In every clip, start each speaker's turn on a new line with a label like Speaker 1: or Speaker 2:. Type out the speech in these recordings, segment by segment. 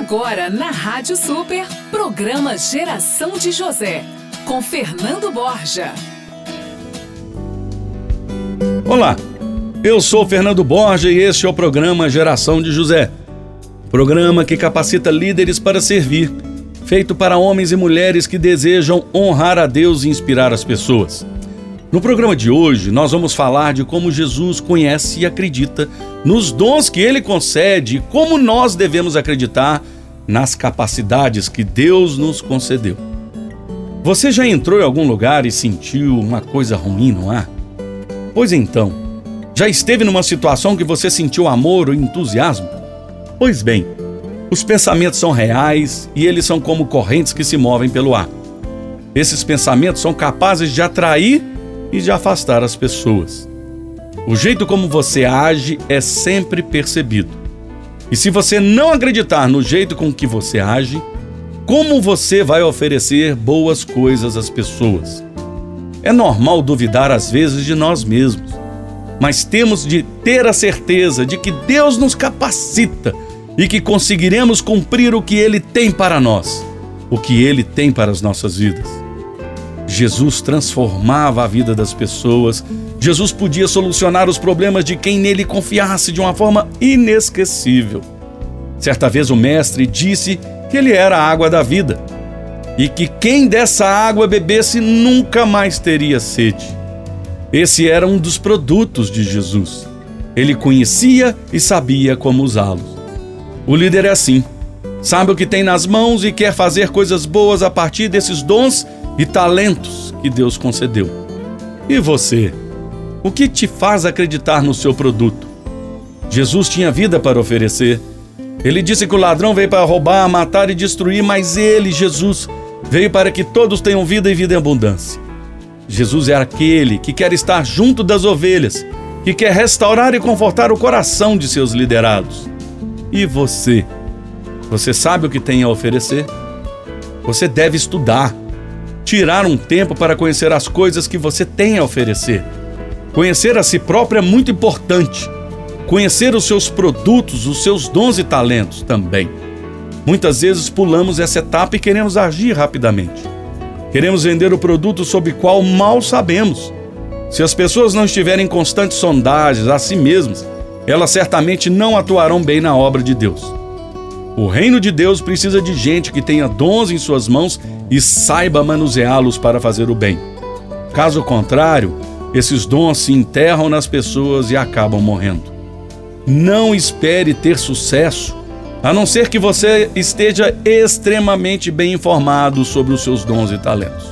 Speaker 1: Agora na Rádio Super, programa Geração de José, com Fernando Borja.
Speaker 2: Olá, eu sou Fernando Borja e este é o programa Geração de José. Programa que capacita líderes para servir, feito para homens e mulheres que desejam honrar a Deus e inspirar as pessoas. No programa de hoje, nós vamos falar de como Jesus conhece e acredita nos dons que ele concede e como nós devemos acreditar nas capacidades que Deus nos concedeu. Você já entrou em algum lugar e sentiu uma coisa ruim no ar? Pois então, já esteve numa situação que você sentiu amor ou entusiasmo? Pois bem, os pensamentos são reais e eles são como correntes que se movem pelo ar. Esses pensamentos são capazes de atrair e de afastar as pessoas. O jeito como você age é sempre percebido. E se você não acreditar no jeito com que você age, como você vai oferecer boas coisas às pessoas? É normal duvidar às vezes de nós mesmos, mas temos de ter a certeza de que Deus nos capacita e que conseguiremos cumprir o que Ele tem para nós, o que Ele tem para as nossas vidas. Jesus transformava a vida das pessoas. Jesus podia solucionar os problemas de quem nele confiasse de uma forma inesquecível. Certa vez o Mestre disse que ele era a água da vida e que quem dessa água bebesse nunca mais teria sede. Esse era um dos produtos de Jesus. Ele conhecia e sabia como usá-los. O líder é assim: sabe o que tem nas mãos e quer fazer coisas boas a partir desses dons e talentos que Deus concedeu. E você? O que te faz acreditar no seu produto? Jesus tinha vida para oferecer. Ele disse que o ladrão veio para roubar, matar e destruir, mas ele, Jesus, veio para que todos tenham vida e vida em abundância. Jesus é aquele que quer estar junto das ovelhas, que quer restaurar e confortar o coração de seus liderados. E você? Você sabe o que tem a oferecer? Você deve estudar, tirar um tempo para conhecer as coisas que você tem a oferecer. Conhecer a si próprio é muito importante. Conhecer os seus produtos, os seus dons e talentos também. Muitas vezes pulamos essa etapa e queremos agir rapidamente. Queremos vender o produto sobre o qual mal sabemos. Se as pessoas não estiverem em constantes sondagens a si mesmas, elas certamente não atuarão bem na obra de Deus. O reino de Deus precisa de gente que tenha dons em suas mãos e saiba manuseá-los para fazer o bem. Caso contrário, esses dons se enterram nas pessoas e acabam morrendo. Não espere ter sucesso, a não ser que você esteja extremamente bem informado sobre os seus dons e talentos.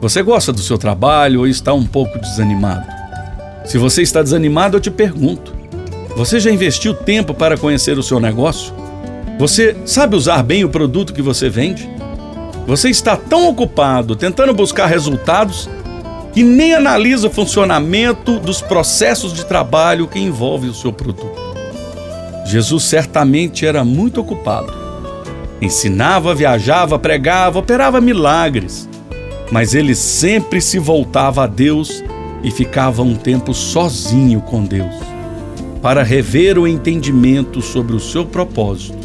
Speaker 2: Você gosta do seu trabalho ou está um pouco desanimado? Se você está desanimado, eu te pergunto: você já investiu tempo para conhecer o seu negócio? Você sabe usar bem o produto que você vende? Você está tão ocupado tentando buscar resultados que nem analisa o funcionamento dos processos de trabalho que envolvem o seu produto. Jesus certamente era muito ocupado. Ensinava, viajava, pregava, operava milagres, mas ele sempre se voltava a Deus e ficava um tempo sozinho com Deus, para rever o entendimento sobre o seu propósito,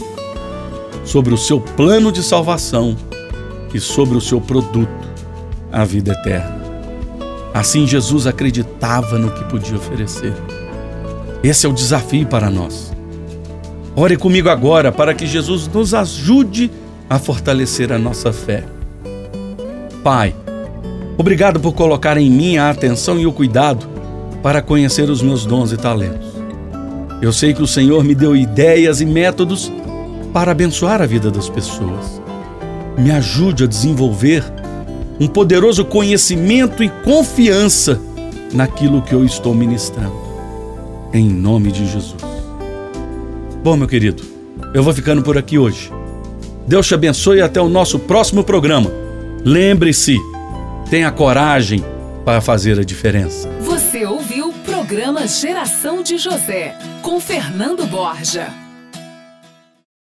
Speaker 2: sobre o seu plano de salvação e sobre o seu produto, a vida eterna. Assim, Jesus acreditava no que podia oferecer. Esse é o desafio para nós. Ore comigo agora para que Jesus nos ajude a fortalecer a nossa fé. Pai, obrigado por colocar em mim a atenção e o cuidado para conhecer os meus dons e talentos. Eu sei que o Senhor me deu ideias e métodos para abençoar a vida das pessoas me ajude a desenvolver um poderoso conhecimento e confiança naquilo que eu estou ministrando. Em nome de Jesus. Bom, meu querido, eu vou ficando por aqui hoje. Deus te abençoe e até o nosso próximo programa. Lembre-se, tenha coragem para fazer a diferença.
Speaker 1: Você ouviu o programa Geração de José com Fernando Borja.